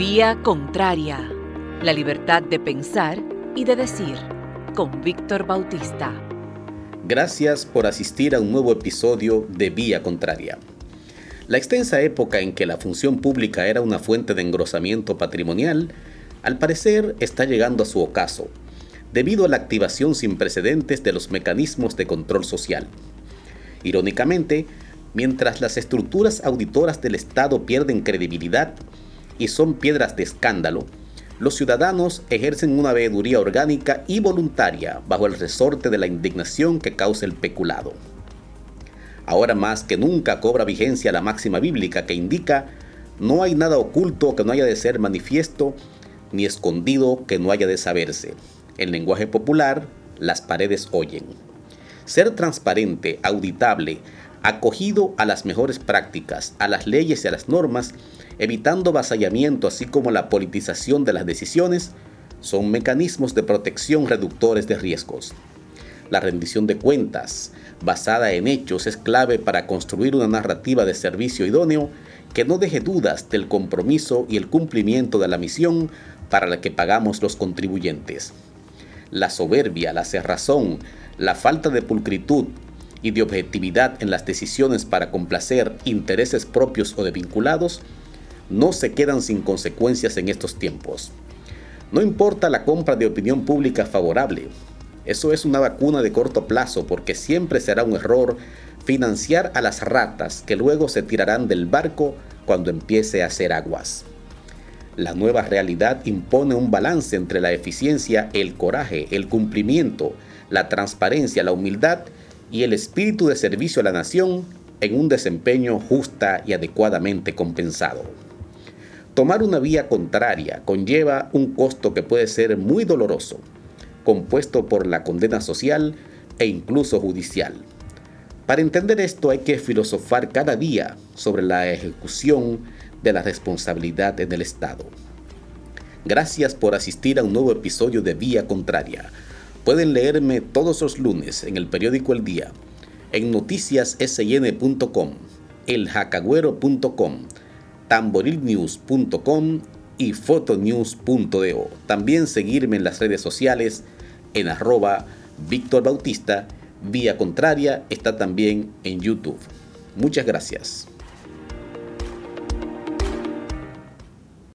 Vía Contraria. La libertad de pensar y de decir. Con Víctor Bautista. Gracias por asistir a un nuevo episodio de Vía Contraria. La extensa época en que la función pública era una fuente de engrosamiento patrimonial, al parecer está llegando a su ocaso, debido a la activación sin precedentes de los mecanismos de control social. Irónicamente, mientras las estructuras auditoras del Estado pierden credibilidad y son piedras de escándalo, los ciudadanos ejercen una veeduría orgánica y voluntaria bajo el resorte de la indignación que causa el peculado. Ahora más que nunca cobra vigencia la máxima bíblica que indica, no hay nada oculto que no haya de ser manifiesto, ni escondido que no haya de saberse. En lenguaje popular, las paredes oyen. Ser transparente, auditable, acogido a las mejores prácticas, a las leyes y a las normas, evitando vasallamiento así como la politización de las decisiones, son mecanismos de protección reductores de riesgos. La rendición de cuentas, basada en hechos, es clave para construir una narrativa de servicio idóneo que no deje dudas del compromiso y el cumplimiento de la misión para la que pagamos los contribuyentes. La soberbia, la cerrazón, la falta de pulcritud y de objetividad en las decisiones para complacer intereses propios o de vinculados no se quedan sin consecuencias en estos tiempos. No importa la compra de opinión pública favorable, eso es una vacuna de corto plazo porque siempre será un error financiar a las ratas que luego se tirarán del barco cuando empiece a hacer aguas. La nueva realidad impone un balance entre la eficiencia, el coraje, el cumplimiento, la transparencia, la humildad y el espíritu de servicio a la nación en un desempeño justa y adecuadamente compensado. Tomar una vía contraria conlleva un costo que puede ser muy doloroso, compuesto por la condena social e incluso judicial. Para entender esto hay que filosofar cada día sobre la ejecución de la responsabilidad en el Estado. Gracias por asistir a un nuevo episodio de Vía Contraria. Pueden leerme todos los lunes en el periódico El Día, en noticiassn.com, eljacagüero.com, tamborilnews.com y fotonews.do. También seguirme en las redes sociales en arroba Bautista. Vía Contraria está también en YouTube. Muchas gracias.